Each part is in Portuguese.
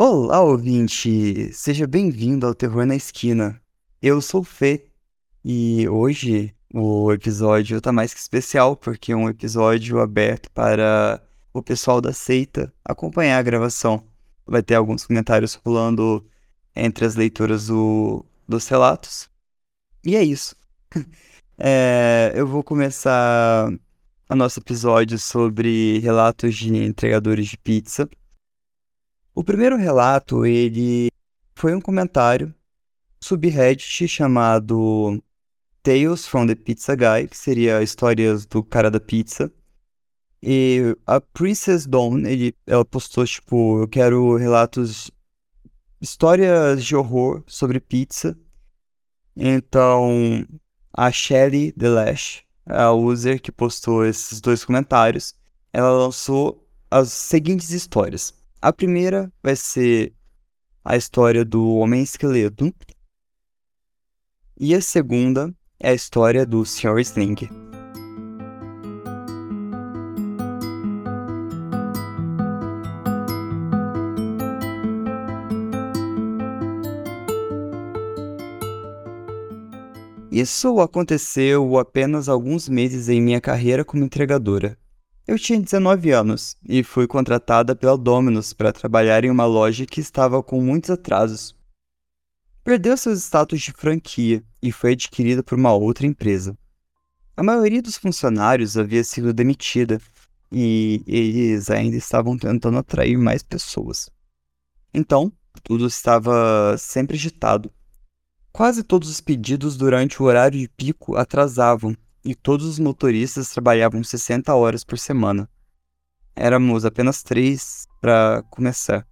Olá, ouvinte! Seja bem-vindo ao Terror na Esquina. Eu sou o Fê e hoje o episódio tá mais que especial porque é um episódio aberto para o pessoal da seita acompanhar a gravação. Vai ter alguns comentários rolando entre as leituras do, dos relatos. E é isso. é, eu vou começar o nosso episódio sobre relatos de entregadores de pizza. O primeiro relato, ele foi um comentário subreddit chamado Tales from the Pizza Guy, que seria histórias do cara da pizza. E a Princess Dawn, ele, ela postou, tipo, eu quero relatos, histórias de horror sobre pizza. Então, a Shelly Delash, a user que postou esses dois comentários, ela lançou as seguintes histórias. A primeira vai ser a história do Homem Esqueleto. E a segunda é a história do Sr. Sling. Isso aconteceu apenas alguns meses em minha carreira como entregadora. Eu tinha 19 anos e fui contratada pela Domino's para trabalhar em uma loja que estava com muitos atrasos. Perdeu seus status de franquia e foi adquirida por uma outra empresa. A maioria dos funcionários havia sido demitida e eles ainda estavam tentando atrair mais pessoas. Então, tudo estava sempre agitado. Quase todos os pedidos durante o horário de pico atrasavam e todos os motoristas trabalhavam 60 horas por semana. Éramos apenas três para começar.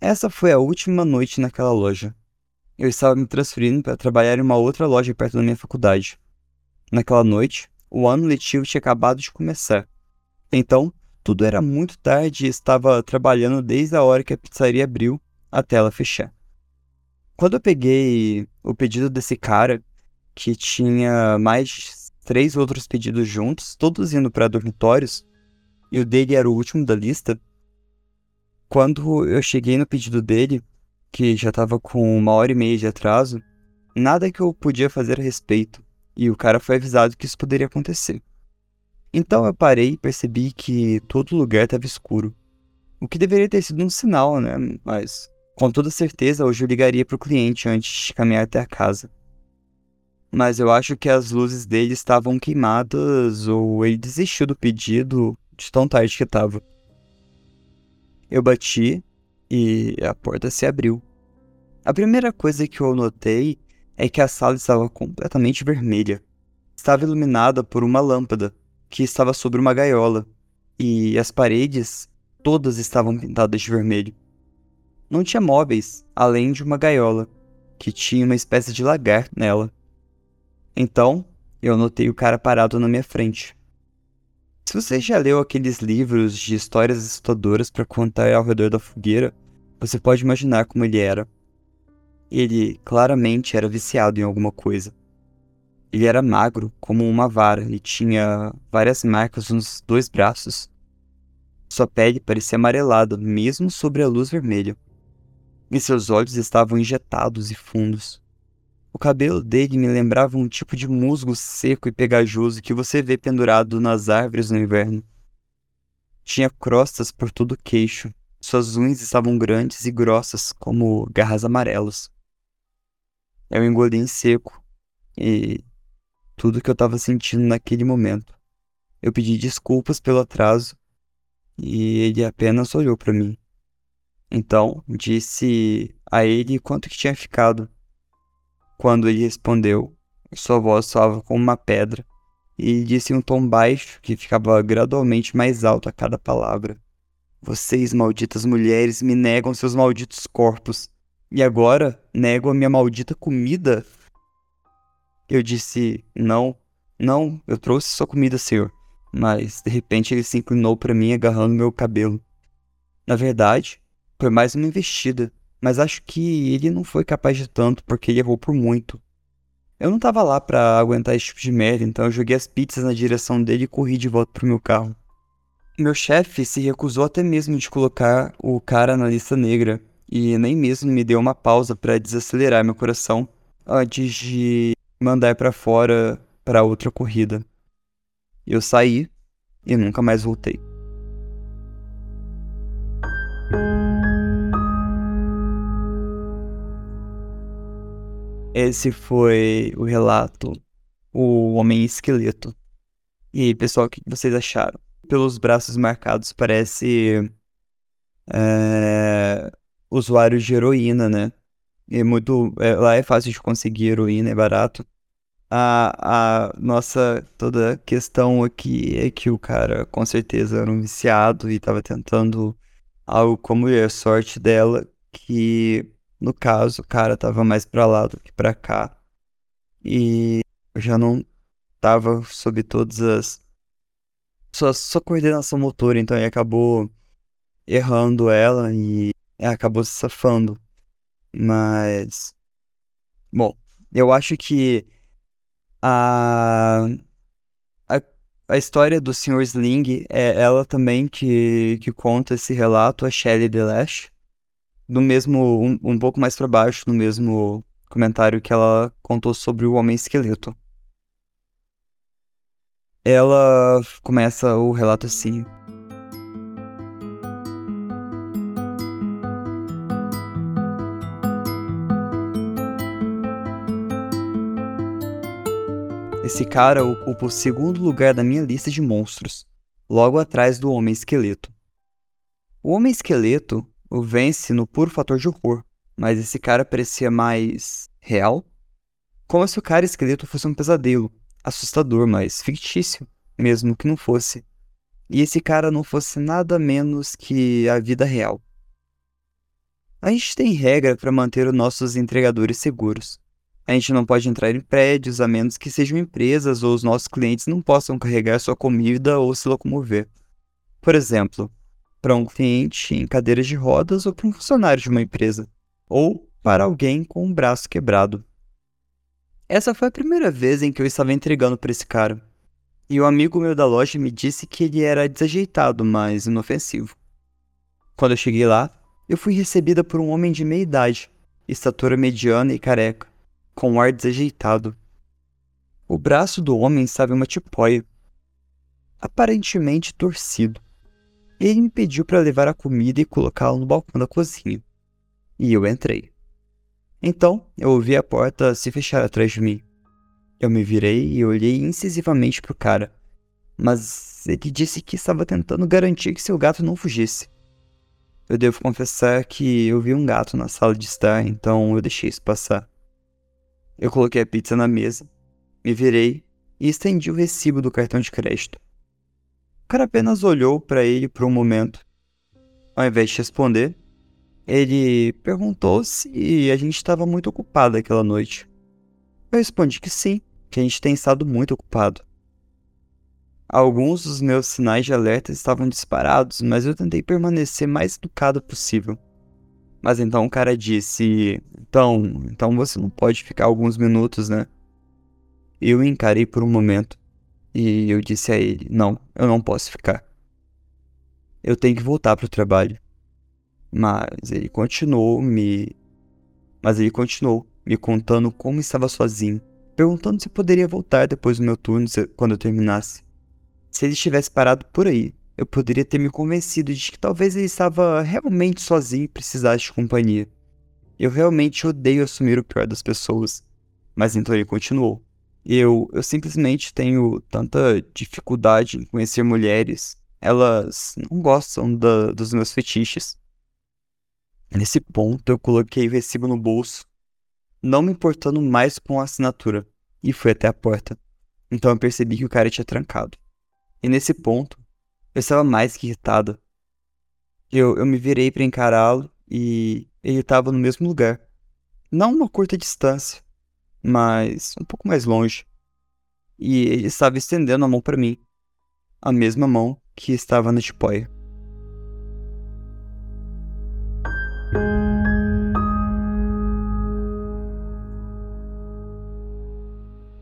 Essa foi a última noite naquela loja. Eu estava me transferindo para trabalhar em uma outra loja perto da minha faculdade. Naquela noite, o ano letivo tinha acabado de começar. Então, tudo era muito tarde e estava trabalhando desde a hora que a pizzaria abriu até ela fechar. Quando eu peguei o pedido desse cara, que tinha mais três outros pedidos juntos, todos indo para dormitórios, e o dele era o último da lista. Quando eu cheguei no pedido dele, que já estava com uma hora e meia de atraso, nada que eu podia fazer a respeito, e o cara foi avisado que isso poderia acontecer. Então eu parei e percebi que todo lugar estava escuro. O que deveria ter sido um sinal, né? Mas com toda certeza hoje eu ligaria para o cliente antes de caminhar até a casa mas eu acho que as luzes dele estavam queimadas ou ele desistiu do pedido de tão tarde que estava. Eu bati e a porta se abriu. A primeira coisa que eu notei é que a sala estava completamente vermelha. Estava iluminada por uma lâmpada que estava sobre uma gaiola e as paredes todas estavam pintadas de vermelho. Não tinha móveis além de uma gaiola que tinha uma espécie de lagarto nela. Então, eu notei o cara parado na minha frente. Se você já leu aqueles livros de histórias assustadoras para contar ao redor da fogueira, você pode imaginar como ele era. Ele claramente era viciado em alguma coisa. Ele era magro, como uma vara, e tinha várias marcas nos dois braços. Sua pele parecia amarelada, mesmo sobre a luz vermelha. E seus olhos estavam injetados e fundos. O cabelo dele me lembrava um tipo de musgo seco e pegajoso que você vê pendurado nas árvores no inverno. Tinha crostas por todo o queixo. Suas unhas estavam grandes e grossas, como garras amarelas. Eu engoli em seco e tudo que eu estava sentindo naquele momento. Eu pedi desculpas pelo atraso e ele apenas olhou para mim. Então, disse a ele quanto que tinha ficado quando ele respondeu, sua voz soava como uma pedra, e disse em um tom baixo que ficava gradualmente mais alto a cada palavra. Vocês, malditas mulheres, me negam seus malditos corpos. E agora negam a minha maldita comida? Eu disse: Não, não, eu trouxe sua comida, senhor. Mas, de repente, ele se inclinou para mim, agarrando meu cabelo. Na verdade, foi mais uma investida mas acho que ele não foi capaz de tanto porque ele errou por muito. Eu não tava lá para aguentar esse tipo de merda, então eu joguei as pizzas na direção dele e corri de volta pro meu carro. Meu chefe se recusou até mesmo de colocar o cara na lista negra e nem mesmo me deu uma pausa para desacelerar meu coração antes de mandar para fora para outra corrida. Eu saí e nunca mais voltei. Esse foi o relato O Homem Esqueleto. E pessoal, o que vocês acharam? Pelos braços marcados, parece. É, usuário de heroína, né? É muito. É, lá é fácil de conseguir heroína, é barato. A, a nossa toda questão aqui é que o cara com certeza era um viciado e estava tentando algo como a sorte dela, que no caso o cara tava mais para lá do que para cá. E já não tava sob todas as sua coordenação motora, então ele acabou errando ela e acabou se safando. Mas. Bom, eu acho que a. A, a história do Sr. Sling é ela também que, que conta esse relato, a Shelley Delash. No mesmo. Um, um pouco mais para baixo, no mesmo comentário que ela contou sobre o Homem Esqueleto. Ela começa o relato assim. Esse cara ocupa o segundo lugar da minha lista de monstros, logo atrás do Homem Esqueleto. O Homem Esqueleto o vence no puro fator de horror, mas esse cara parecia mais real. Como se o cara esqueleto fosse um pesadelo, assustador, mas fictício, mesmo que não fosse. E esse cara não fosse nada menos que a vida real. A gente tem regra para manter os nossos entregadores seguros. A gente não pode entrar em prédios a menos que sejam empresas ou os nossos clientes não possam carregar sua comida ou se locomover. Por exemplo, para um cliente em cadeiras de rodas ou para um funcionário de uma empresa, ou para alguém com um braço quebrado. Essa foi a primeira vez em que eu estava entregando para esse cara. E o um amigo meu da loja me disse que ele era desajeitado, mas inofensivo. Quando eu cheguei lá, eu fui recebida por um homem de meia idade, estatura mediana e careca com um ar desajeitado. O braço do homem estava em uma tipóia, aparentemente torcido. Ele me pediu para levar a comida e colocá-la no balcão da cozinha. E eu entrei. Então, eu ouvi a porta se fechar atrás de mim. Eu me virei e olhei incisivamente para o cara, mas ele disse que estava tentando garantir que seu gato não fugisse. Eu devo confessar que eu vi um gato na sala de estar, então eu deixei isso passar. Eu coloquei a pizza na mesa, me virei e estendi o recibo do cartão de crédito. Cara apenas olhou para ele por um momento. Ao invés de responder, ele perguntou se a gente estava muito ocupado aquela noite. Eu respondi que sim, que a gente tem estado muito ocupado. Alguns dos meus sinais de alerta estavam disparados, mas eu tentei permanecer mais educado possível. Mas então o cara disse: Então, então você não pode ficar alguns minutos, né? Eu encarei por um momento e eu disse a ele: Não, eu não posso ficar. Eu tenho que voltar para o trabalho. Mas ele continuou me. Mas ele continuou me contando como estava sozinho, perguntando se poderia voltar depois do meu turno quando eu terminasse. Se ele estivesse parado por aí, eu poderia ter me convencido de que talvez ele estava realmente sozinho e precisasse de companhia. Eu realmente odeio assumir o pior das pessoas. Mas então ele continuou. Eu, eu simplesmente tenho tanta dificuldade em conhecer mulheres. Elas não gostam da, dos meus fetiches. Nesse ponto, eu coloquei o recibo no bolso, não me importando mais com a assinatura, e fui até a porta. Então eu percebi que o cara tinha trancado. E nesse ponto, eu estava mais que irritado. Eu, eu me virei para encará-lo e ele estava no mesmo lugar. Não uma curta distância, mas um pouco mais longe. E ele estava estendendo a mão para mim. A mesma mão que estava na tipóia.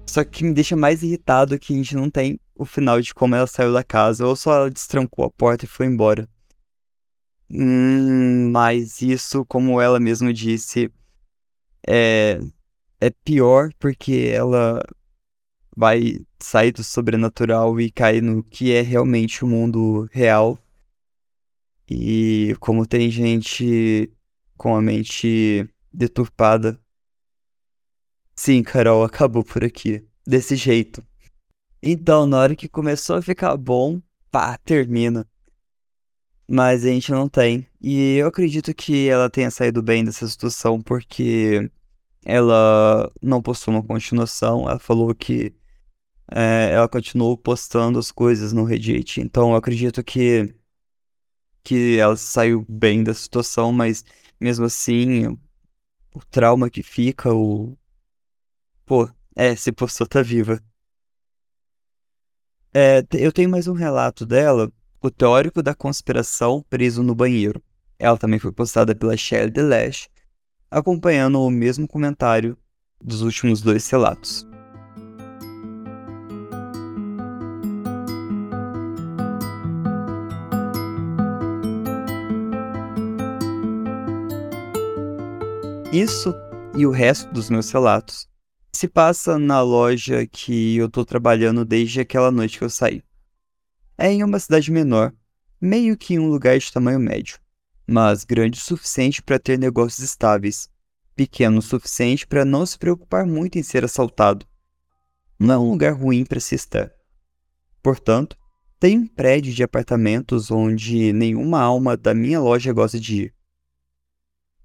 Só que me deixa mais irritado que a gente não tem o final de como ela saiu da casa, ou só ela destrancou a porta e foi embora. Hum, mas isso, como ela mesma disse, é, é pior porque ela vai sair do sobrenatural e cair no que é realmente o mundo real. E como tem gente com a mente deturpada. Sim, Carol, acabou por aqui. Desse jeito. Então, na hora que começou a ficar bom, pá, termina. Mas a gente não tem. E eu acredito que ela tenha saído bem dessa situação porque ela não postou uma continuação. Ela falou que é, ela continuou postando as coisas no Reddit. Então eu acredito que, que ela saiu bem da situação, mas mesmo assim, o trauma que fica, o. Pô, é, se postou tá viva. É, eu tenho mais um relato dela, o teórico da conspiração preso no banheiro. Ela também foi postada pela Shelley Delash, acompanhando o mesmo comentário dos últimos dois relatos. Isso e o resto dos meus relatos se passa na loja que eu tô trabalhando desde aquela noite que eu saí. É em uma cidade menor, meio que em um lugar de tamanho médio, mas grande o suficiente para ter negócios estáveis, pequeno o suficiente para não se preocupar muito em ser assaltado. Não é um lugar ruim para se estar. Portanto, tem um prédio de apartamentos onde nenhuma alma da minha loja gosta de ir.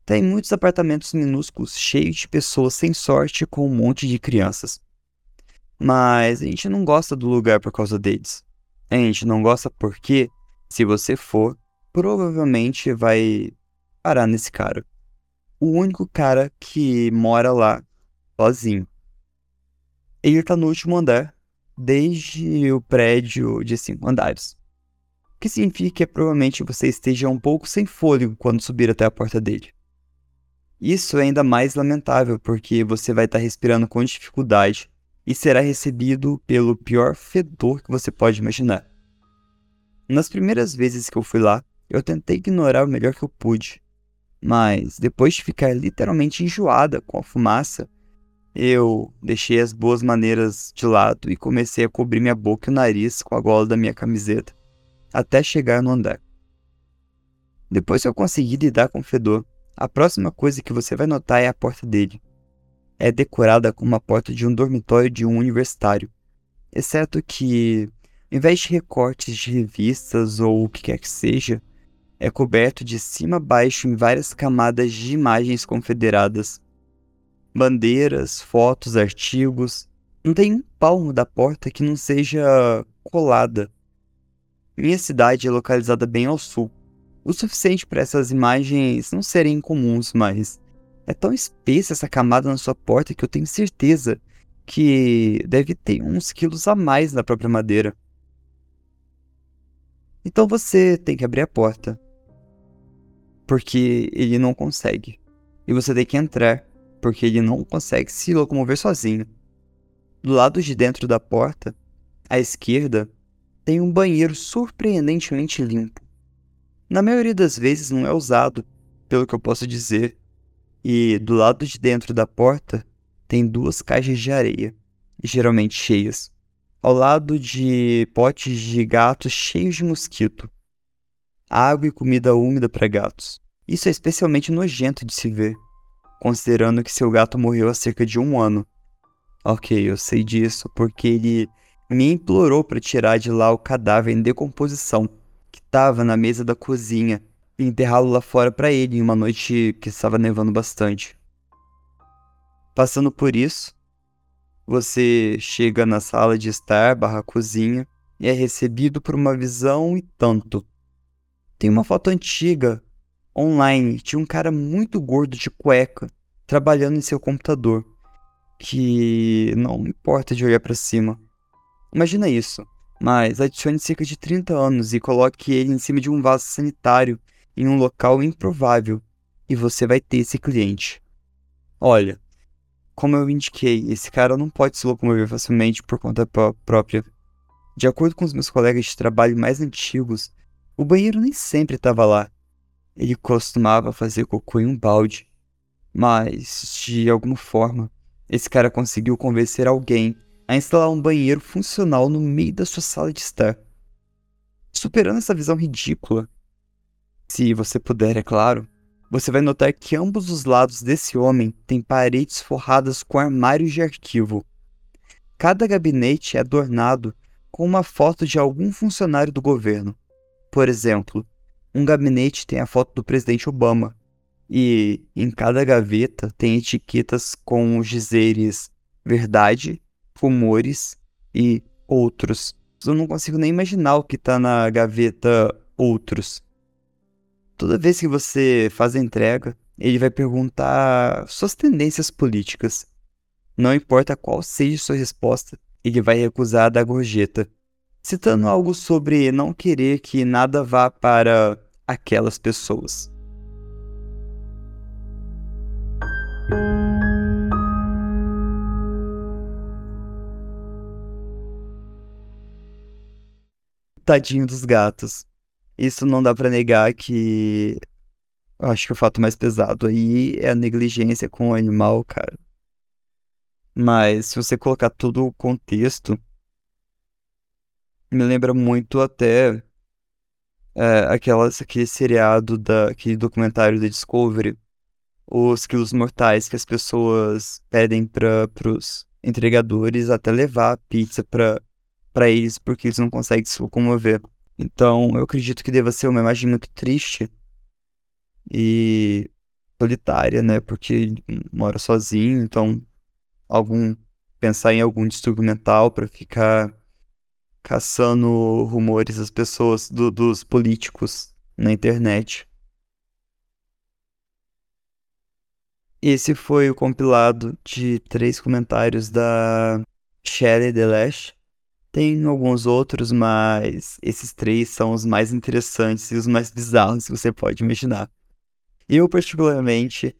Tem muitos apartamentos minúsculos cheios de pessoas sem sorte com um monte de crianças. Mas a gente não gosta do lugar por causa deles. A gente não gosta porque, se você for, provavelmente vai parar nesse cara. O único cara que mora lá sozinho. Ele tá no último andar, desde o prédio de cinco andares. O que significa que provavelmente você esteja um pouco sem fôlego quando subir até a porta dele. Isso é ainda mais lamentável porque você vai estar respirando com dificuldade e será recebido pelo pior fedor que você pode imaginar. Nas primeiras vezes que eu fui lá, eu tentei ignorar o melhor que eu pude, mas depois de ficar literalmente enjoada com a fumaça, eu deixei as boas maneiras de lado e comecei a cobrir minha boca e o nariz com a gola da minha camiseta, até chegar no andar. Depois que eu consegui lidar com o fedor, a próxima coisa que você vai notar é a porta dele. É decorada como a porta de um dormitório de um universitário, exceto que, em vez de recortes de revistas ou o que quer que seja, é coberto de cima a baixo em várias camadas de imagens confederadas. Bandeiras, fotos, artigos. Não tem um palmo da porta que não seja colada. Minha cidade é localizada bem ao sul, o suficiente para essas imagens não serem incomuns, mas é tão espessa essa camada na sua porta que eu tenho certeza que deve ter uns quilos a mais na própria madeira. Então você tem que abrir a porta. Porque ele não consegue. E você tem que entrar, porque ele não consegue se locomover sozinho. Do lado de dentro da porta, à esquerda, tem um banheiro surpreendentemente limpo na maioria das vezes não é usado, pelo que eu posso dizer. E do lado de dentro da porta tem duas caixas de areia, geralmente cheias, ao lado de potes de gatos cheios de mosquito. Água e comida úmida para gatos. Isso é especialmente nojento de se ver, considerando que seu gato morreu há cerca de um ano. Ok, eu sei disso porque ele me implorou para tirar de lá o cadáver em decomposição que estava na mesa da cozinha e enterrá-lo lá fora para ele em uma noite que estava nevando bastante. Passando por isso, você chega na sala de estar barra cozinha e é recebido por uma visão e tanto. Tem uma foto antiga online de um cara muito gordo de cueca trabalhando em seu computador que não importa de olhar para cima. Imagina isso mas adicione cerca de 30 anos e coloque ele em cima de um vaso sanitário em um local improvável e você vai ter esse cliente. Olha, Como eu indiquei, esse cara não pode se locomover facilmente por conta própria. De acordo com os meus colegas de trabalho mais antigos, o banheiro nem sempre estava lá. Ele costumava fazer cocô em um balde. Mas, de alguma forma, esse cara conseguiu convencer alguém a instalar um banheiro funcional no meio da sua sala de estar. Superando essa visão ridícula, se você puder, é claro, você vai notar que ambos os lados desse homem têm paredes forradas com armários de arquivo. Cada gabinete é adornado com uma foto de algum funcionário do governo. Por exemplo, um gabinete tem a foto do presidente Obama, e em cada gaveta tem etiquetas com os dizeres verdade, rumores e outros. Eu não consigo nem imaginar o que está na gaveta outros. Toda vez que você faz a entrega, ele vai perguntar suas tendências políticas. Não importa qual seja sua resposta, ele vai recusar da gorjeta, citando algo sobre não querer que nada vá para aquelas pessoas. Tadinho dos gatos. Isso não dá para negar que. Acho que o fato mais pesado aí é a negligência com o animal, cara. Mas se você colocar todo o contexto, me lembra muito até é, aquelas, aquele seriado, da, aquele documentário da Discovery, os quilos mortais que as pessoas pedem para os entregadores até levar a pizza para eles porque eles não conseguem se locomover. Então, eu acredito que deva ser uma imagem muito triste e solitária, né? Porque mora sozinho, então algum pensar em algum distúrbio mental para ficar caçando rumores das pessoas, do, dos políticos na internet. Esse foi o compilado de três comentários da Shelley Delash. Tem alguns outros, mas esses três são os mais interessantes e os mais bizarros que você pode imaginar. Eu, particularmente,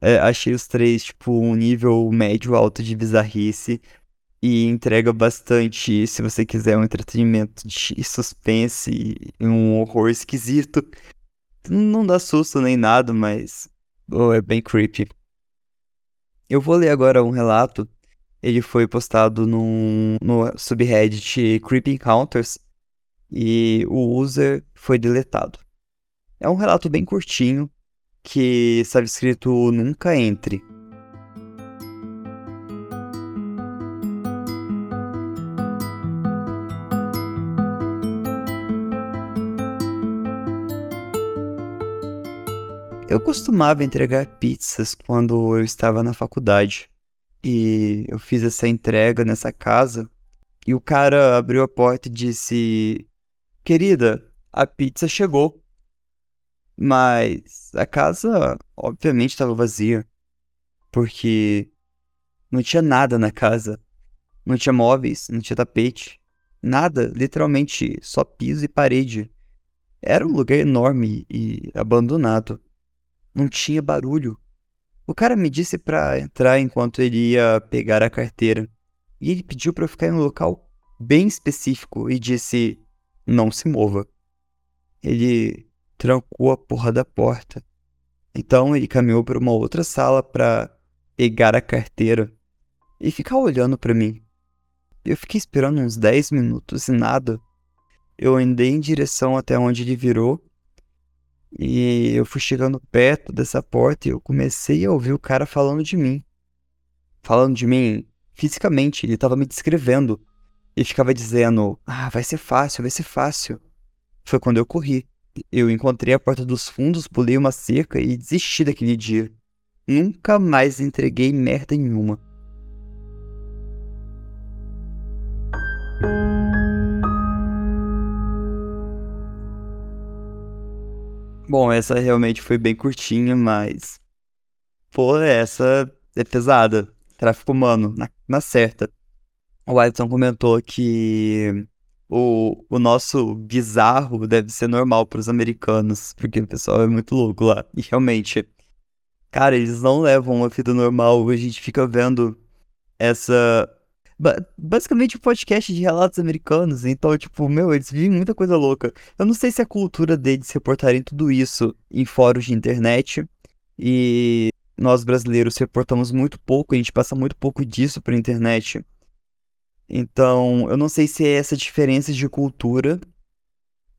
é, achei os três, tipo, um nível médio alto de bizarrice e entrega bastante, se você quiser, um entretenimento de suspense e um horror esquisito. Não dá susto nem nada, mas oh, é bem creepy. Eu vou ler agora um relato. Ele foi postado no, no subreddit Creepy Encounters e o user foi deletado. É um relato bem curtinho que estava escrito Nunca Entre. Eu costumava entregar pizzas quando eu estava na faculdade. E eu fiz essa entrega nessa casa. E o cara abriu a porta e disse: Querida, a pizza chegou. Mas a casa, obviamente, estava vazia. Porque não tinha nada na casa. Não tinha móveis, não tinha tapete. Nada, literalmente só piso e parede. Era um lugar enorme e abandonado. Não tinha barulho. O cara me disse para entrar enquanto ele ia pegar a carteira. E ele pediu para eu ficar em um local bem específico e disse: não se mova. Ele trancou a porra da porta. Então ele caminhou para uma outra sala para pegar a carteira e ficar olhando para mim. Eu fiquei esperando uns 10 minutos e nada. Eu andei em direção até onde ele virou e eu fui chegando perto dessa porta e eu comecei a ouvir o cara falando de mim. Falando de mim fisicamente, ele estava me descrevendo. E ficava dizendo: Ah, vai ser fácil, vai ser fácil. Foi quando eu corri. Eu encontrei a porta dos fundos, pulei uma cerca e desisti daquele dia. Nunca mais entreguei merda nenhuma. Bom, essa realmente foi bem curtinha, mas. Pô, essa é pesada. Tráfico humano, na, na certa. O Edson comentou que o, o nosso bizarro deve ser normal para os americanos, porque o pessoal é muito louco lá. E realmente, Cara, eles não levam uma vida normal. A gente fica vendo essa. Basicamente, um podcast de relatos americanos. Então, tipo, meu, eles vivem muita coisa louca. Eu não sei se a cultura deles reportarem tudo isso em fóruns de internet. E nós brasileiros reportamos muito pouco, a gente passa muito pouco disso pra internet. Então, eu não sei se é essa diferença de cultura,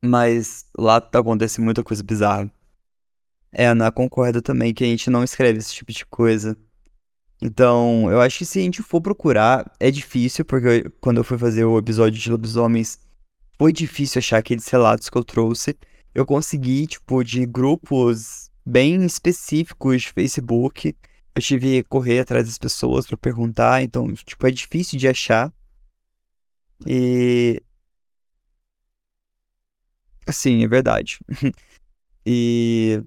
mas lá acontece muita coisa bizarra. É, Ana concorda também que a gente não escreve esse tipo de coisa. Então, eu acho que se a gente for procurar, é difícil, porque quando eu fui fazer o episódio de lobisomens, foi difícil achar aqueles relatos que eu trouxe. Eu consegui, tipo, de grupos bem específicos de Facebook. Eu tive que correr atrás das pessoas para perguntar, então, tipo, é difícil de achar. E. Assim, é verdade. e.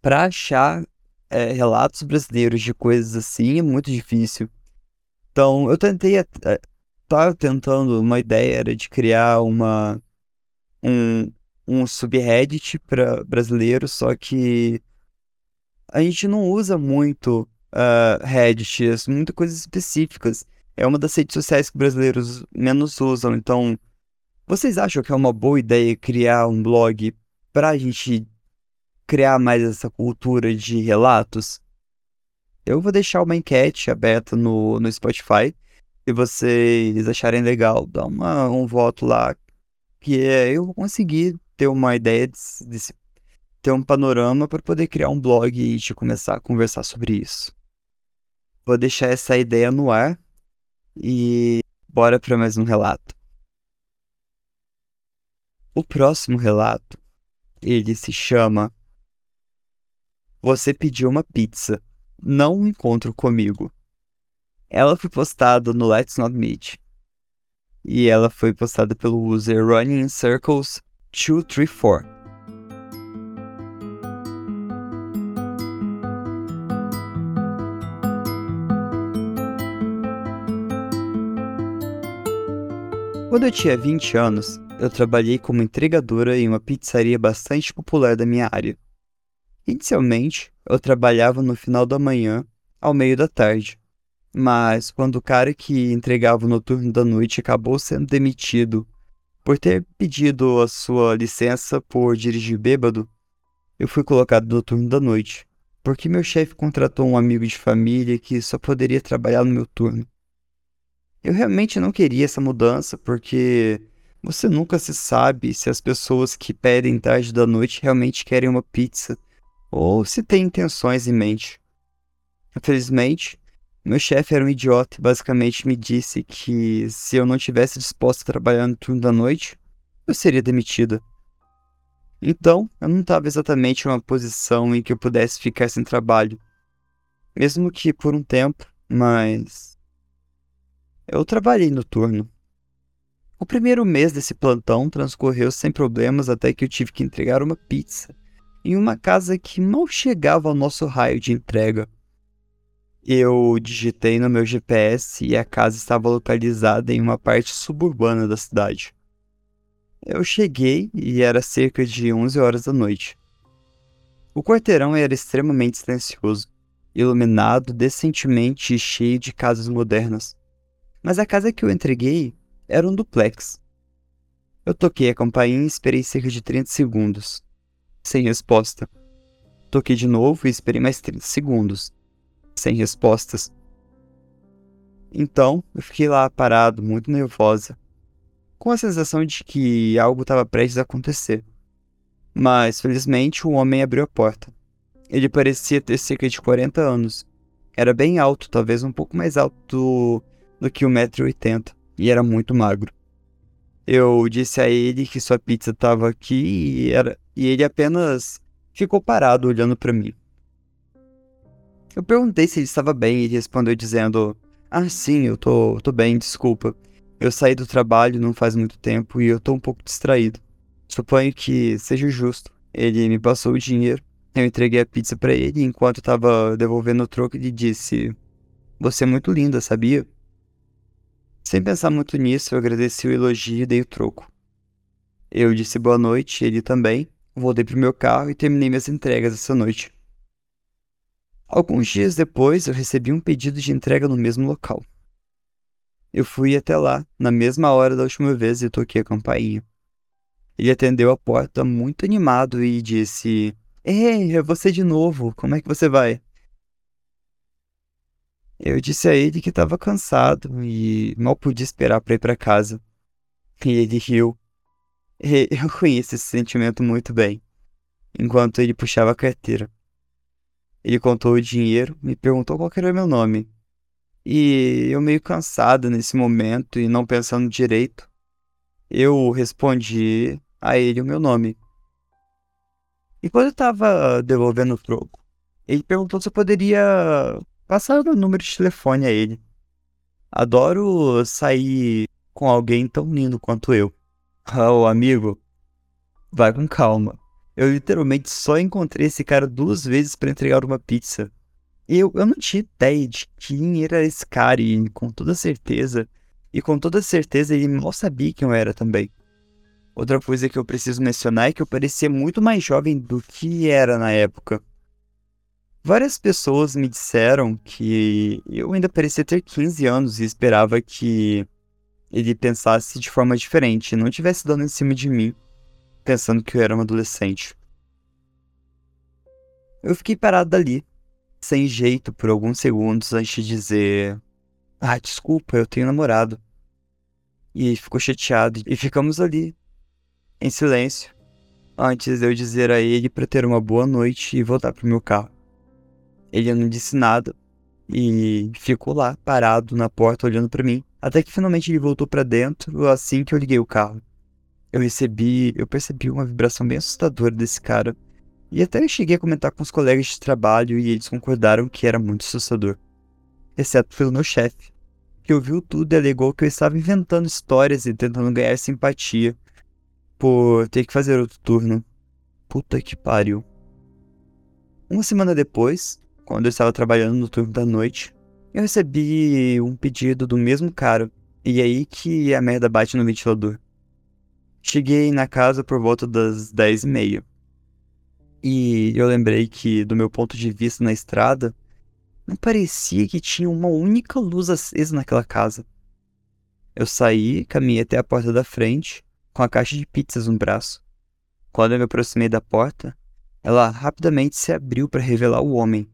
Pra achar é, relatos brasileiros de coisas assim é muito difícil. Então, eu tentei. Tava tentando, uma ideia era de criar uma. Um, um subreddit para brasileiros, só que a gente não usa muito uh, Reddit, muitas coisas específicas. É uma das redes sociais que brasileiros menos usam, então vocês acham que é uma boa ideia criar um blog para a gente criar mais essa cultura de relatos? Eu vou deixar uma enquete aberta no, no Spotify. Se vocês acharem legal, dá uma, um voto lá. Que é, eu conseguir ter uma ideia de, de ter um panorama para poder criar um blog e de começar a conversar sobre isso. Vou deixar essa ideia no ar e bora para mais um relato. O próximo relato, ele se chama Você pediu uma pizza, não um encontro comigo. Ela foi postada no Let's Not Meet. E ela foi postada pelo user Running in Circles 234. Quando eu tinha 20 anos, eu trabalhei como entregadora em uma pizzaria bastante popular da minha área. Inicialmente, eu trabalhava no final da manhã ao meio da tarde, mas quando o cara que entregava o noturno da noite acabou sendo demitido por ter pedido a sua licença por dirigir bêbado, eu fui colocado no turno da noite, porque meu chefe contratou um amigo de família que só poderia trabalhar no meu turno. Eu realmente não queria essa mudança, porque você nunca se sabe se as pessoas que pedem tarde da noite realmente querem uma pizza ou se têm intenções em mente. Infelizmente, meu chefe era um idiota e basicamente me disse que se eu não tivesse disposto a trabalhar no turno da noite, eu seria demitida. Então, eu não estava exatamente em uma posição em que eu pudesse ficar sem trabalho. Mesmo que por um tempo, mas. Eu trabalhei no turno. O primeiro mês desse plantão transcorreu sem problemas até que eu tive que entregar uma pizza em uma casa que mal chegava ao nosso raio de entrega. Eu digitei no meu GPS e a casa estava localizada em uma parte suburbana da cidade. Eu cheguei e era cerca de 11 horas da noite. O quarteirão era extremamente silencioso, iluminado decentemente e cheio de casas modernas. Mas a casa que eu entreguei era um duplex. Eu toquei a campainha e esperei cerca de 30 segundos. Sem resposta. Toquei de novo e esperei mais 30 segundos sem respostas. Então, eu fiquei lá parado, muito nervosa, com a sensação de que algo estava prestes a acontecer. Mas, felizmente, o homem abriu a porta. Ele parecia ter cerca de 40 anos. Era bem alto, talvez um pouco mais alto do que 1,80m, e era muito magro. Eu disse a ele que sua pizza estava aqui e, era... e ele apenas ficou parado olhando para mim. Eu perguntei se ele estava bem e ele respondeu dizendo: Ah, sim, eu tô, tô bem, desculpa. Eu saí do trabalho não faz muito tempo e eu tô um pouco distraído. Suponho que seja justo. Ele me passou o dinheiro, eu entreguei a pizza para ele e enquanto estava devolvendo o troco ele disse: Você é muito linda, sabia? Sem pensar muito nisso, eu agradeci o elogio e dei o troco. Eu disse boa noite, ele também. Voltei pro meu carro e terminei minhas entregas essa noite. Alguns dias depois, eu recebi um pedido de entrega no mesmo local. Eu fui até lá, na mesma hora da última vez, e toquei a campainha. Ele atendeu a porta muito animado e disse: Ei, é você de novo, como é que você vai? Eu disse a ele que estava cansado e mal podia esperar para ir para casa. E ele riu. Eu conheço esse sentimento muito bem, enquanto ele puxava a carteira. Ele contou o dinheiro, me perguntou qual era meu nome. E eu meio cansado nesse momento e não pensando direito, eu respondi a ele o meu nome. E quando eu estava devolvendo o troco, ele perguntou se eu poderia passar o número de telefone a ele. Adoro sair com alguém tão lindo quanto eu. Oh, amigo, vai com calma. Eu literalmente só encontrei esse cara duas vezes para entregar uma pizza. Eu, eu não tinha ideia de quem era esse cara e com toda certeza, e com toda certeza ele mal sabia quem eu era também. Outra coisa que eu preciso mencionar é que eu parecia muito mais jovem do que era na época. Várias pessoas me disseram que eu ainda parecia ter 15 anos e esperava que ele pensasse de forma diferente, não tivesse dando em cima de mim pensando que eu era um adolescente. Eu fiquei parado ali, sem jeito, por alguns segundos antes de dizer: Ah, desculpa, eu tenho namorado. E ele ficou chateado e ficamos ali, em silêncio, antes de eu dizer a ele para ter uma boa noite e voltar pro meu carro. Ele não disse nada e ficou lá, parado na porta, olhando para mim, até que finalmente ele voltou para dentro assim que eu liguei o carro eu recebi, eu percebi uma vibração bem assustadora desse cara. E até eu cheguei a comentar com os colegas de trabalho e eles concordaram que era muito assustador. Exceto pelo meu chefe, que ouviu tudo e alegou que eu estava inventando histórias e tentando ganhar simpatia por ter que fazer outro turno. Puta que pariu. Uma semana depois, quando eu estava trabalhando no turno da noite, eu recebi um pedido do mesmo cara. E é aí que a merda bate no ventilador. Cheguei na casa por volta das 10 e meia. E eu lembrei que, do meu ponto de vista na estrada, não parecia que tinha uma única luz acesa naquela casa. Eu saí, caminhei até a porta da frente, com a caixa de pizzas no braço. Quando eu me aproximei da porta, ela rapidamente se abriu para revelar o homem,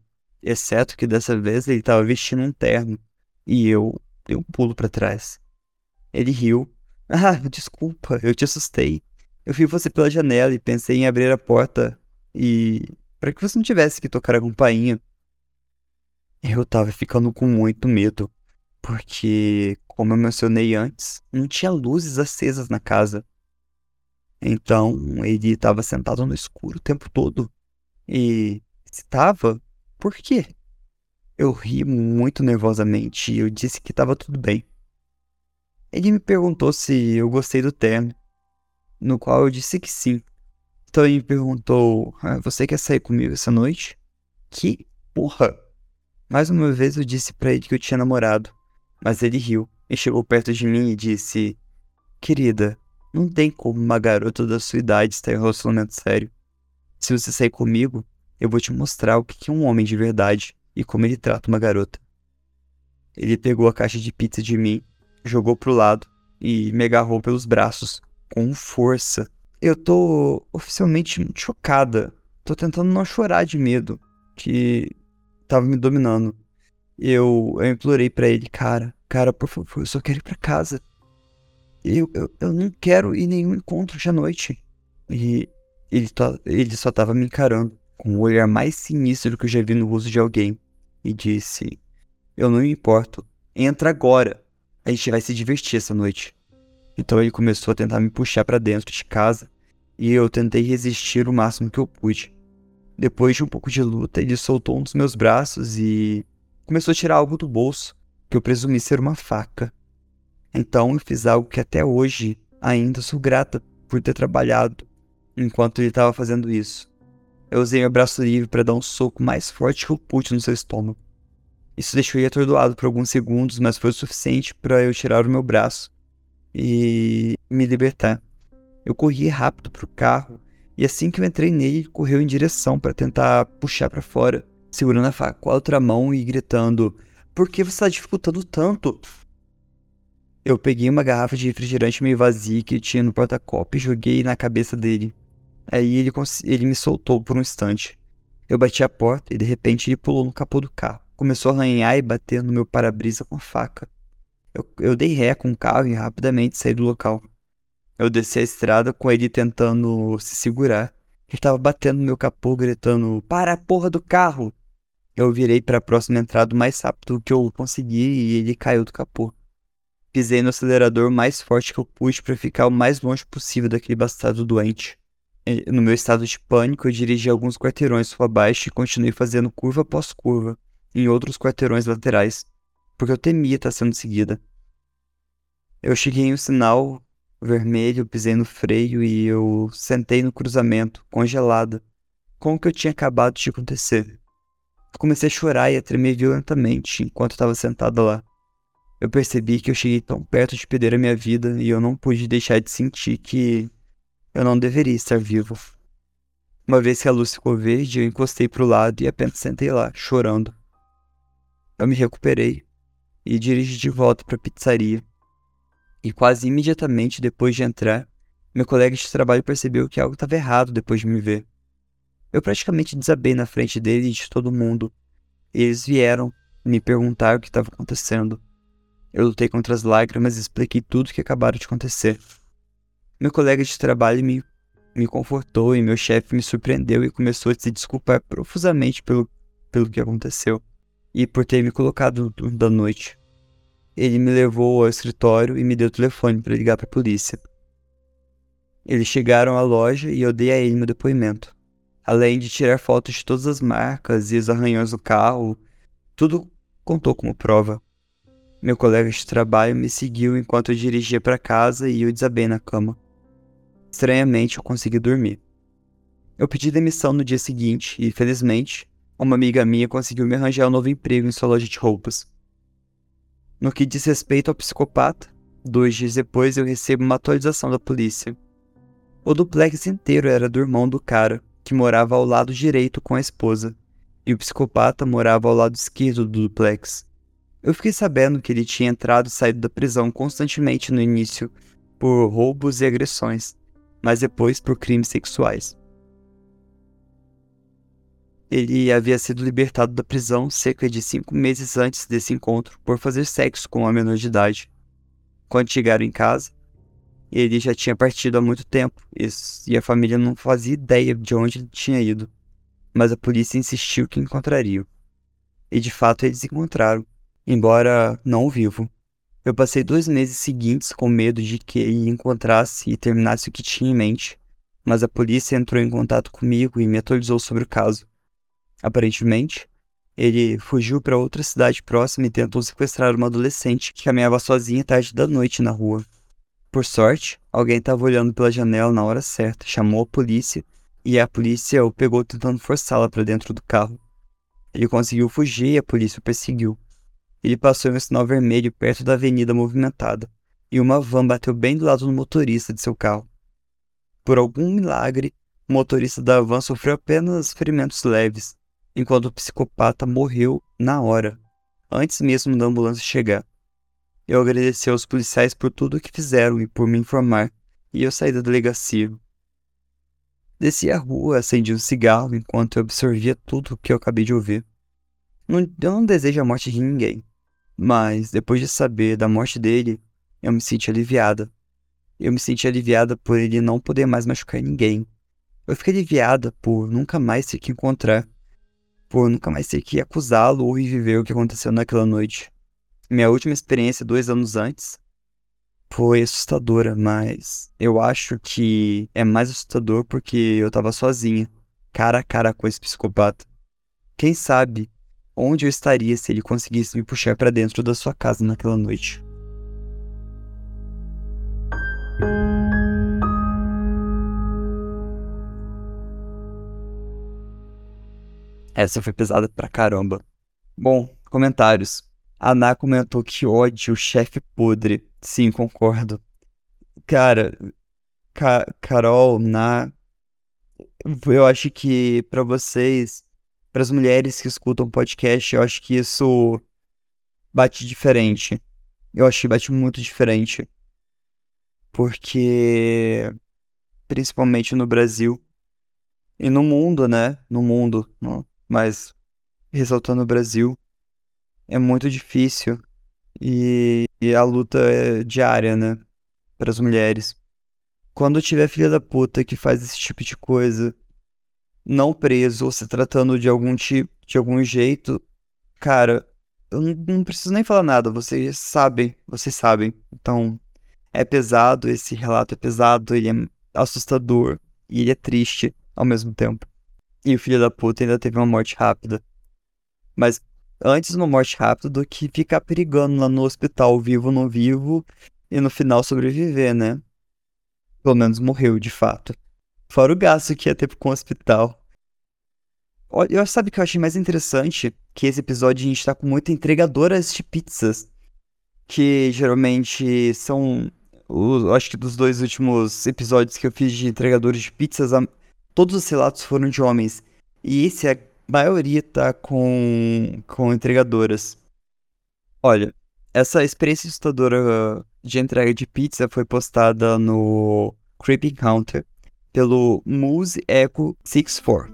exceto que dessa vez ele estava vestindo um terno, e eu dei um pulo para trás. Ele riu ah, desculpa, eu te assustei. Eu vi você pela janela e pensei em abrir a porta e. para que você não tivesse que tocar a campainha. Eu tava ficando com muito medo, porque, como eu mencionei antes, não tinha luzes acesas na casa. Então, ele estava sentado no escuro o tempo todo. E estava, por quê? Eu ri muito nervosamente e eu disse que estava tudo bem. Ele me perguntou se eu gostei do terno, no qual eu disse que sim. Então ele me perguntou: ah, Você quer sair comigo essa noite? Que porra! Mais uma vez eu disse para ele que eu tinha namorado, mas ele riu e chegou perto de mim e disse: Querida, não tem como uma garota da sua idade estar em um relacionamento sério. Se você sair comigo, eu vou te mostrar o que é um homem de verdade e como ele trata uma garota. Ele pegou a caixa de pizza de mim jogou pro lado e me agarrou pelos braços com força. Eu tô oficialmente chocada. Tô tentando não chorar de medo que tava me dominando. Eu, eu implorei para ele, cara, cara, por favor, eu só quero ir para casa. Eu, eu, eu não quero ir nenhum encontro de noite. E ele, tá, ele só tava me encarando com o olhar mais sinistro que eu já vi no rosto de alguém e disse: Eu não me importo, entra agora. A gente vai se divertir essa noite. Então ele começou a tentar me puxar para dentro de casa e eu tentei resistir o máximo que eu pude. Depois de um pouco de luta, ele soltou um dos meus braços e começou a tirar algo do bolso, que eu presumi ser uma faca. Então eu fiz algo que até hoje ainda sou grata por ter trabalhado enquanto ele estava fazendo isso. Eu usei meu braço livre para dar um soco mais forte que eu pude no seu estômago. Isso deixou ele atordoado por alguns segundos, mas foi o suficiente para eu tirar o meu braço e me libertar. Eu corri rápido pro carro e assim que eu entrei nele, ele correu em direção para tentar puxar para fora, segurando a faca com a outra mão e gritando: Por que você está dificultando tanto? Eu peguei uma garrafa de refrigerante meio vazia que tinha no porta-copo e joguei na cabeça dele. Aí ele, ele me soltou por um instante. Eu bati a porta e de repente ele pulou no capô do carro. Começou a arranhar e bater no meu para-brisa com a faca. Eu, eu dei ré com o carro e rapidamente saí do local. Eu desci a estrada com ele tentando se segurar. Ele estava batendo no meu capô, gritando: Para a porra do carro! Eu virei para a próxima entrada o mais rápido que eu consegui e ele caiu do capô. Pisei no acelerador mais forte que eu pude para ficar o mais longe possível daquele bastardo doente. No meu estado de pânico, eu dirigi alguns quarteirões para baixo e continuei fazendo curva após curva em outros quarteirões laterais, porque eu temia estar sendo seguida. Eu cheguei em um sinal vermelho, pisei no freio e eu sentei no cruzamento, congelada, com o que eu tinha acabado de acontecer. Comecei a chorar e a tremer violentamente enquanto estava sentada lá. Eu percebi que eu cheguei tão perto de perder a minha vida e eu não pude deixar de sentir que eu não deveria estar vivo. Uma vez que a luz ficou verde, eu encostei para o lado e apenas sentei lá, chorando. Eu me recuperei e dirigi de volta para a pizzaria. E quase imediatamente depois de entrar, meu colega de trabalho percebeu que algo estava errado depois de me ver. Eu praticamente desabei na frente dele e de todo mundo. Eles vieram me perguntar o que estava acontecendo. Eu lutei contra as lágrimas e expliquei tudo o que acabara de acontecer. Meu colega de trabalho me, me confortou e meu chefe me surpreendeu e começou a se desculpar profusamente pelo, pelo que aconteceu e por ter me colocado da noite. Ele me levou ao escritório e me deu o telefone para ligar para a polícia. Eles chegaram à loja e eu dei a ele meu depoimento. Além de tirar fotos de todas as marcas e os arranhões do carro, tudo contou como prova. Meu colega de trabalho me seguiu enquanto eu dirigia para casa e eu desabei na cama. Estranhamente, eu consegui dormir. Eu pedi demissão no dia seguinte e, felizmente, uma amiga minha conseguiu me arranjar um novo emprego em sua loja de roupas. No que diz respeito ao psicopata, dois dias depois eu recebo uma atualização da polícia. O duplex inteiro era do irmão do cara, que morava ao lado direito com a esposa, e o psicopata morava ao lado esquerdo do duplex. Eu fiquei sabendo que ele tinha entrado e saído da prisão constantemente no início por roubos e agressões, mas depois por crimes sexuais. Ele havia sido libertado da prisão cerca de cinco meses antes desse encontro por fazer sexo com uma menor de idade. Quando chegaram em casa, ele já tinha partido há muito tempo e a família não fazia ideia de onde ele tinha ido, mas a polícia insistiu que encontrariam. E de fato eles encontraram embora não vivo. Eu passei dois meses seguintes com medo de que ele encontrasse e terminasse o que tinha em mente, mas a polícia entrou em contato comigo e me atualizou sobre o caso. Aparentemente, ele fugiu para outra cidade próxima e tentou sequestrar uma adolescente que caminhava sozinha tarde da noite na rua. Por sorte, alguém estava olhando pela janela na hora certa, chamou a polícia e a polícia o pegou tentando forçá-la para dentro do carro. Ele conseguiu fugir e a polícia o perseguiu. Ele passou em um sinal vermelho perto da avenida movimentada, e uma van bateu bem do lado do motorista de seu carro. Por algum milagre, o motorista da van sofreu apenas ferimentos leves, enquanto o psicopata morreu na hora, antes mesmo da ambulância chegar. Eu agradeci aos policiais por tudo o que fizeram e por me informar, e eu saí da delegacia. Desci a rua, acendi um cigarro enquanto eu absorvia tudo o que eu acabei de ouvir. Eu não desejo a morte de ninguém. Mas depois de saber da morte dele, eu me senti aliviada. Eu me senti aliviada por ele não poder mais machucar ninguém. Eu fiquei aliviada por nunca mais ter que encontrar, por nunca mais ter que acusá-lo ou reviver o que aconteceu naquela noite. Minha última experiência dois anos antes foi assustadora, mas eu acho que é mais assustador porque eu tava sozinha, cara a cara com esse psicopata. Quem sabe onde eu estaria se ele conseguisse me puxar para dentro da sua casa naquela noite. Essa foi pesada pra caramba. Bom, comentários. A Ná comentou que ódio, chefe podre. Sim, concordo. Cara, Ca Carol, Ná, eu acho que para vocês Para as mulheres que escutam podcast, eu acho que isso bate diferente. Eu acho que bate muito diferente. Porque, principalmente no Brasil e no mundo, né? No mundo, mas ressaltando o Brasil, é muito difícil e, e a luta é diária, né? Para as mulheres. Quando tiver filha da puta que faz esse tipo de coisa, não preso ou se tratando de algum tipo, de algum jeito, cara, eu não preciso nem falar nada, vocês sabem, vocês sabem. Então, é pesado, esse relato é pesado, ele é assustador e ele é triste ao mesmo tempo. E o filho da puta ainda teve uma morte rápida. Mas antes uma morte rápida do que ficar perigando lá no hospital, vivo ou não vivo, e no final sobreviver, né? Pelo menos morreu, de fato. Fora o gasto que ia ter com o hospital. Olha, eu sabe o que eu achei mais interessante? Que esse episódio a gente tá com muitas entregadoras de pizzas. Que geralmente são. Os, acho que dos dois últimos episódios que eu fiz de entregadores de pizzas, a, todos os relatos foram de homens. E esse, a maioria tá com, com entregadoras. Olha, essa experiência assustadora de entrega de pizza foi postada no Creepy Counter pelo Muse Echo 64.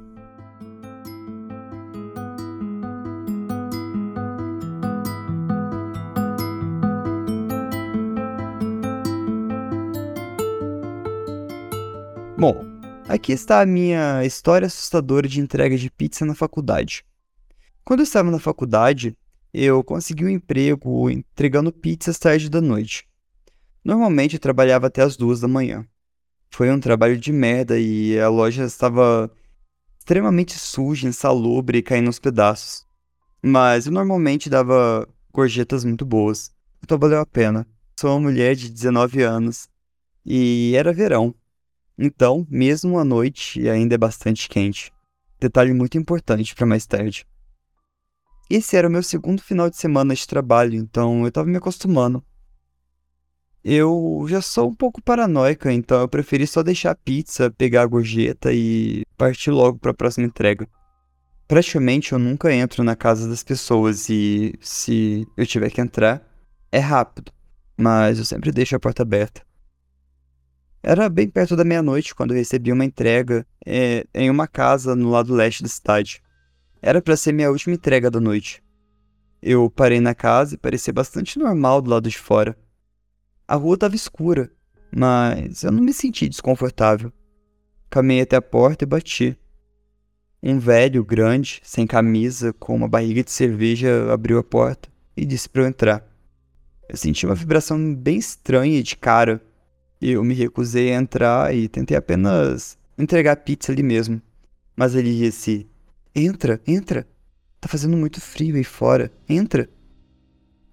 Bom, aqui está a minha história assustadora de entrega de pizza na faculdade. Quando eu estava na faculdade, eu consegui um emprego entregando pizzas tarde da noite. Normalmente eu trabalhava até as duas da manhã. Foi um trabalho de merda e a loja estava extremamente suja, insalubre e caindo aos pedaços. Mas eu normalmente dava gorjetas muito boas, então valeu a pena. Sou uma mulher de 19 anos e era verão. Então, mesmo à noite, ainda é bastante quente. Detalhe muito importante para mais tarde. Esse era o meu segundo final de semana de trabalho, então eu tava me acostumando. Eu já sou um pouco paranoica, então eu preferi só deixar a pizza, pegar a gorjeta e partir logo para a próxima entrega. Praticamente eu nunca entro na casa das pessoas e se eu tiver que entrar, é rápido, mas eu sempre deixo a porta aberta. Era bem perto da meia-noite quando eu recebi uma entrega é, em uma casa no lado leste da cidade. Era para ser minha última entrega da noite. Eu parei na casa e parecia bastante normal do lado de fora. A rua estava escura, mas eu não me senti desconfortável. Caminhei até a porta e bati. Um velho, grande, sem camisa, com uma barriga de cerveja, abriu a porta e disse para eu entrar. Eu senti uma vibração bem estranha de cara. Eu me recusei a entrar e tentei apenas entregar pizza ali mesmo. Mas ele disse: Entra, entra. Tá fazendo muito frio aí fora. Entra.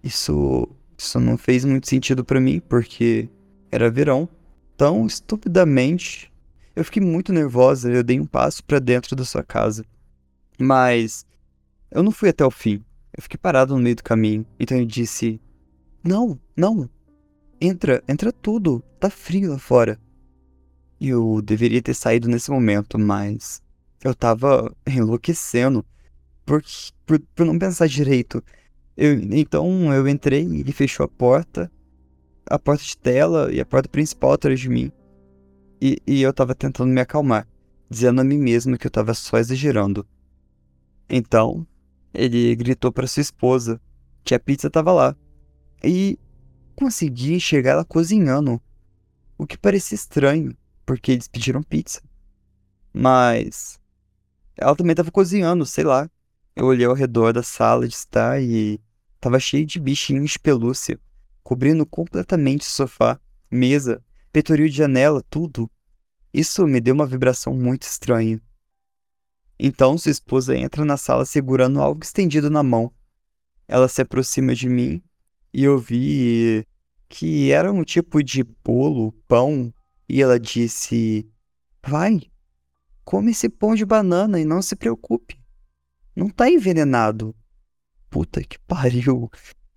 Isso. Isso não fez muito sentido para mim, porque era verão. Tão estupidamente. Eu fiquei muito nervosa, eu dei um passo para dentro da sua casa. Mas. Eu não fui até o fim. Eu fiquei parado no meio do caminho. Então eu disse: Não, não. Entra, entra tudo. Tá frio lá fora. Eu deveria ter saído nesse momento, mas eu tava enlouquecendo por, por, por não pensar direito. Eu, então eu entrei ele fechou a porta, a porta de tela e a porta principal atrás de mim. E, e eu tava tentando me acalmar, dizendo a mim mesmo que eu tava só exagerando. Então, ele gritou para sua esposa que a pizza tava lá. E consegui enxergar ela cozinhando, o que parecia estranho, porque eles pediram pizza. Mas ela também tava cozinhando, sei lá. Eu olhei ao redor da sala de estar e tava cheio de bichinhos de pelúcia, cobrindo completamente o sofá, mesa, peitoril de janela, tudo. Isso me deu uma vibração muito estranha. Então sua esposa entra na sala segurando algo estendido na mão. Ela se aproxima de mim e eu vi que era um tipo de bolo, pão, e ela disse: Vai, Come esse pão de banana e não se preocupe. Não tá envenenado. Puta que pariu.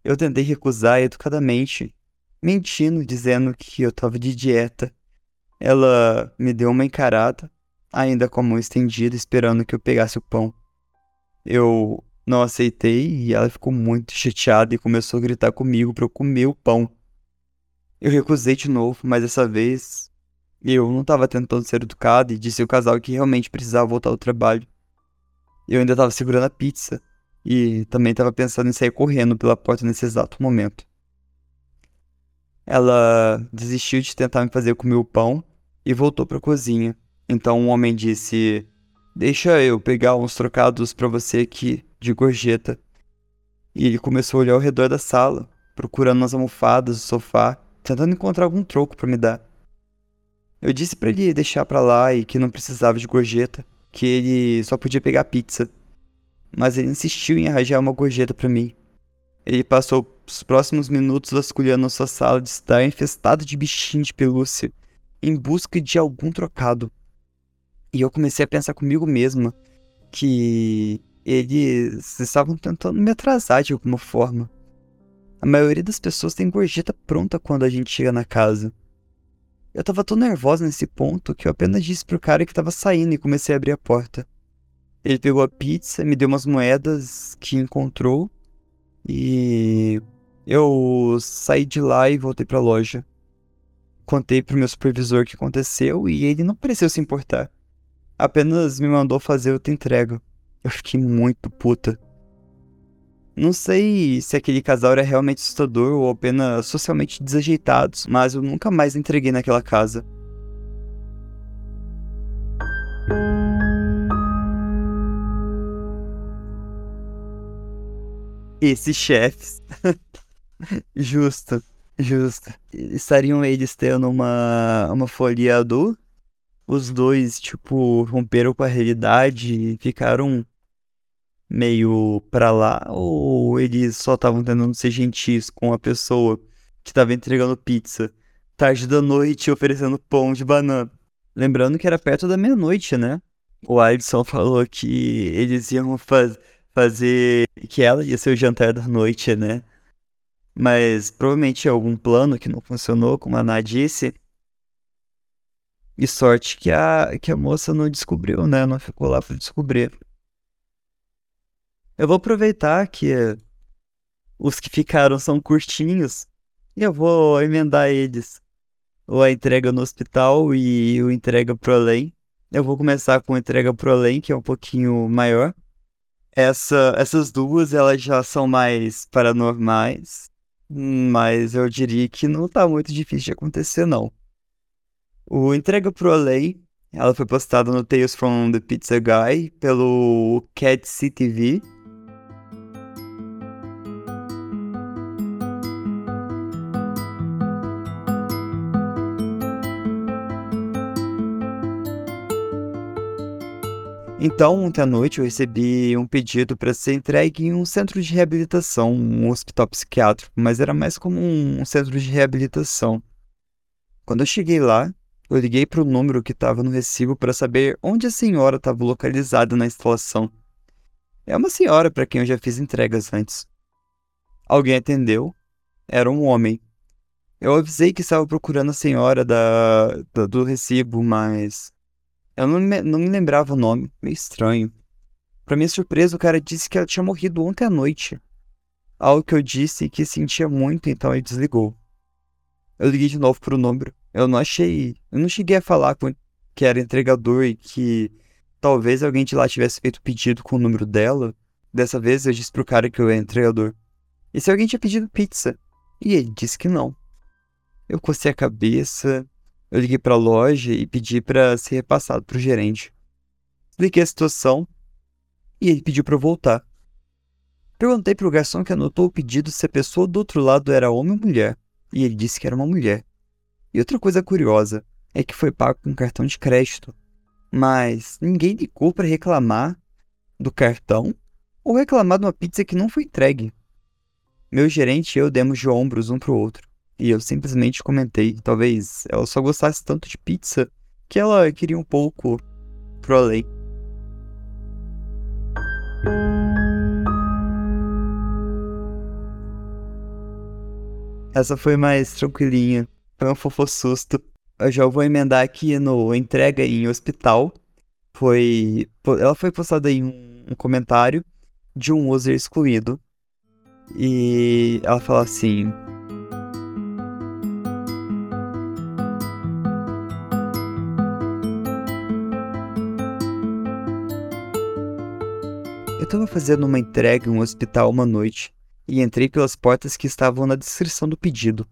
Eu tentei recusar educadamente, mentindo, dizendo que eu tava de dieta. Ela me deu uma encarada, ainda com a mão estendida, esperando que eu pegasse o pão. Eu não aceitei e ela ficou muito chateada e começou a gritar comigo para eu comer o pão. Eu recusei de novo, mas dessa vez eu não estava tentando ser educado e disse ao casal que realmente precisava voltar ao trabalho. Eu ainda estava segurando a pizza e também estava pensando em sair correndo pela porta nesse exato momento. Ela desistiu de tentar me fazer comer o pão e voltou para a cozinha. Então o um homem disse: Deixa eu pegar uns trocados para você aqui de gorjeta. E ele começou a olhar ao redor da sala, procurando nas almofadas, o sofá, tentando encontrar algum troco para me dar. Eu disse para ele deixar para lá e que não precisava de gorjeta, que ele só podia pegar pizza. Mas ele insistiu em arranjar uma gorjeta para mim. Ele passou os próximos minutos vasculhando a sua sala de estar infestado de bichinhos de pelúcia, em busca de algum trocado. E eu comecei a pensar comigo mesma que eles estavam tentando me atrasar de alguma forma. A maioria das pessoas tem gorjeta pronta quando a gente chega na casa. Eu tava tão nervosa nesse ponto que eu apenas disse pro cara que tava saindo e comecei a abrir a porta. Ele pegou a pizza, me deu umas moedas que encontrou e eu saí de lá e voltei pra loja. Contei pro meu supervisor o que aconteceu e ele não pareceu se importar. Apenas me mandou fazer outra entrega. Eu fiquei muito puta. Não sei se aquele casal era realmente assustador ou apenas socialmente desajeitados, mas eu nunca mais entreguei naquela casa. Esses chefes. justo, justo. Estariam eles tendo uma, uma folia adulta? Os dois, tipo, romperam com a realidade e ficaram meio pra lá? Ou eles só estavam tentando ser gentis com a pessoa que estava entregando pizza tarde da noite oferecendo pão de banana? Lembrando que era perto da meia-noite, né? O Alisson falou que eles iam faz fazer. que ela ia ser o jantar da noite, né? Mas provavelmente algum plano que não funcionou, como a Ana disse. E sorte que a, que a moça não descobriu, né? Não ficou lá para descobrir. Eu vou aproveitar que os que ficaram são curtinhos e eu vou emendar eles. Ou a entrega no hospital e o entrega pro além. Eu vou começar com entrega pro além, que é um pouquinho maior. Essa, essas duas, elas já são mais paranormais, mas eu diria que não tá muito difícil de acontecer, não. O entrega pro além, ela foi postada no Tales from the Pizza Guy pelo Cat TV Então, ontem à noite eu recebi um pedido para ser entregue em um centro de reabilitação, um hospital psiquiátrico, mas era mais como um centro de reabilitação. Quando eu cheguei lá, eu liguei para o número que estava no recibo para saber onde a senhora estava localizada na instalação. É uma senhora para quem eu já fiz entregas antes. Alguém atendeu. Era um homem. Eu avisei que estava procurando a senhora da, da do recibo, mas eu não me, não me lembrava o nome, meio estranho. Pra minha surpresa, o cara disse que ela tinha morrido ontem à noite. Algo que eu disse que sentia muito, então ele desligou. Eu liguei de novo pro número. Eu não achei. Eu não cheguei a falar com que era entregador e que talvez alguém de lá tivesse feito pedido com o número dela. Dessa vez eu disse pro cara que eu era entregador. E se alguém tinha pedido pizza? E ele disse que não. Eu cocei a cabeça, eu liguei para a loja e pedi para ser repassado para o gerente. Expliquei a situação e ele pediu para eu voltar. Perguntei para o garçom que anotou o pedido se a pessoa do outro lado era homem ou mulher, e ele disse que era uma mulher. E outra coisa curiosa é que foi pago com cartão de crédito, mas ninguém ligou para reclamar do cartão ou reclamar de uma pizza que não foi entregue. Meu gerente e eu demos de ombros um para o outro. E eu simplesmente comentei, talvez ela só gostasse tanto de pizza que ela queria um pouco pro além. Essa foi mais tranquilinha, foi um fofo susto. Eu já vou emendar aqui no entrega em hospital. Foi, ela foi postada em um comentário de um user excluído. E ela fala assim: estava fazendo uma entrega em um hospital uma noite e entrei pelas portas que estavam na descrição do pedido.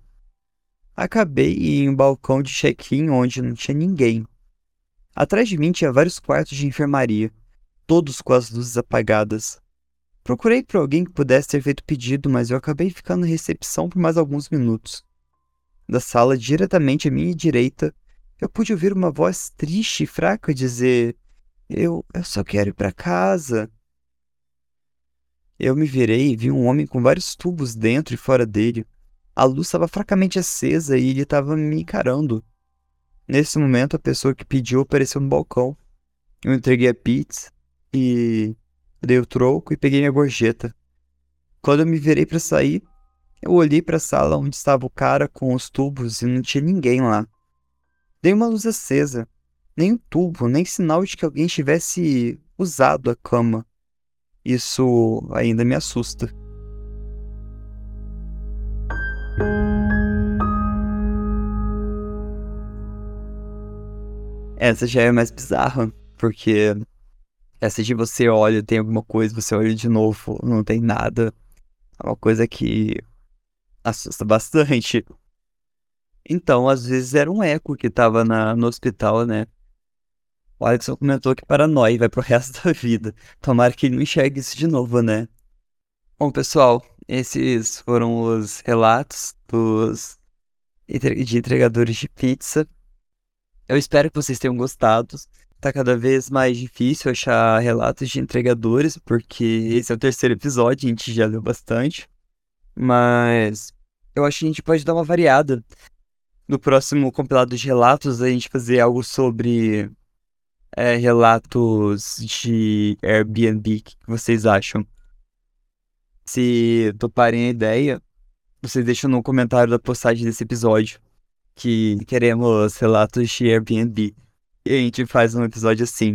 Acabei em um balcão de check-in onde não tinha ninguém. Atrás de mim tinha vários quartos de enfermaria, todos com as luzes apagadas. Procurei por alguém que pudesse ter feito o pedido, mas eu acabei ficando na recepção por mais alguns minutos. Da sala diretamente à minha direita, eu pude ouvir uma voz triste e fraca dizer: Eu, eu só quero ir para casa. Eu me virei e vi um homem com vários tubos dentro e fora dele. A luz estava fracamente acesa e ele estava me encarando. Nesse momento, a pessoa que pediu apareceu no balcão. Eu entreguei a pizza e dei o troco e peguei minha gorjeta. Quando eu me virei para sair, eu olhei para a sala onde estava o cara com os tubos e não tinha ninguém lá. Dei uma luz acesa, nem um tubo, nem sinal de que alguém tivesse usado a cama. Isso ainda me assusta. Essa já é mais bizarra, porque essa de você olha, tem alguma coisa, você olha de novo, não tem nada. É uma coisa que assusta bastante. Então, às vezes era um eco que tava na, no hospital, né? O Alex comentou que paranoia vai pro resto da vida. Tomara que ele não enxergue isso de novo, né? Bom, pessoal, esses foram os relatos dos de entregadores de pizza. Eu espero que vocês tenham gostado. Tá cada vez mais difícil achar relatos de entregadores, porque esse é o terceiro episódio, a gente já leu bastante. Mas eu acho que a gente pode dar uma variada. No próximo compilado de relatos, a gente fazer algo sobre é, relatos de Airbnb. O que vocês acham? Se toparem a ideia, vocês deixam no comentário da postagem desse episódio que queremos relatos de Airbnb. E a gente faz um episódio assim.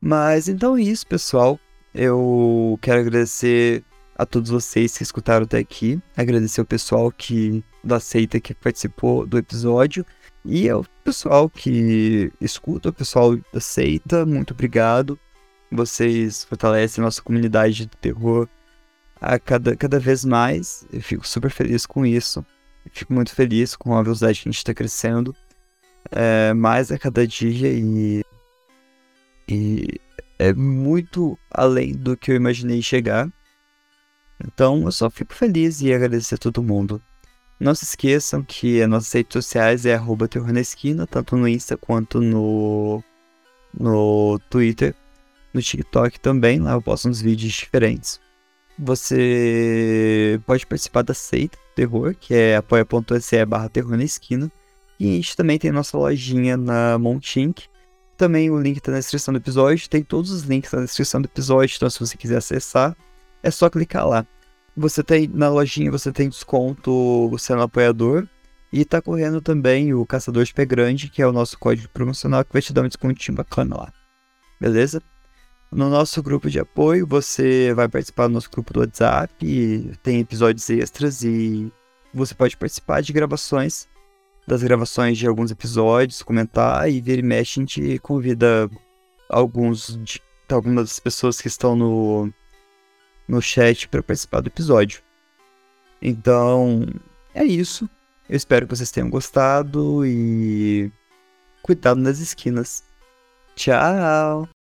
Mas então é isso, pessoal. Eu quero agradecer a todos vocês que escutaram até aqui. Agradecer o pessoal que da seita que participou do episódio. E ao pessoal que escuta, o pessoal da seita, muito obrigado. Vocês fortalecem a nossa comunidade de terror a cada, cada vez mais. Eu fico super feliz com isso. Eu fico muito feliz com a velocidade que a gente está crescendo. É, mais a cada dia e, e é muito além do que eu imaginei chegar. Então eu só fico feliz e agradecer a todo mundo. Não se esqueçam que as nossas redes sociais é arroba terror na esquina, tanto no Insta quanto no, no Twitter. No TikTok também, lá eu posto uns vídeos diferentes. Você pode participar da Seita Terror, que é apoia.se barra terror na esquina. E a gente também tem nossa lojinha na Montink. Também o link está na descrição do episódio. Tem todos os links na descrição do episódio, então se você quiser acessar, é só clicar lá. Você tem na lojinha, você tem desconto sendo apoiador. E tá correndo também o Caçador de Pé Grande, que é o nosso código promocional que vai te dar um descontinho bacana lá. Beleza? No nosso grupo de apoio, você vai participar do nosso grupo do WhatsApp, tem episódios extras e você pode participar de gravações, das gravações de alguns episódios, comentar e vira e mexe, a gente convida alguns de, algumas das pessoas que estão no, no chat para participar do episódio. Então, é isso. Eu espero que vocês tenham gostado e cuidado nas esquinas. Tchau!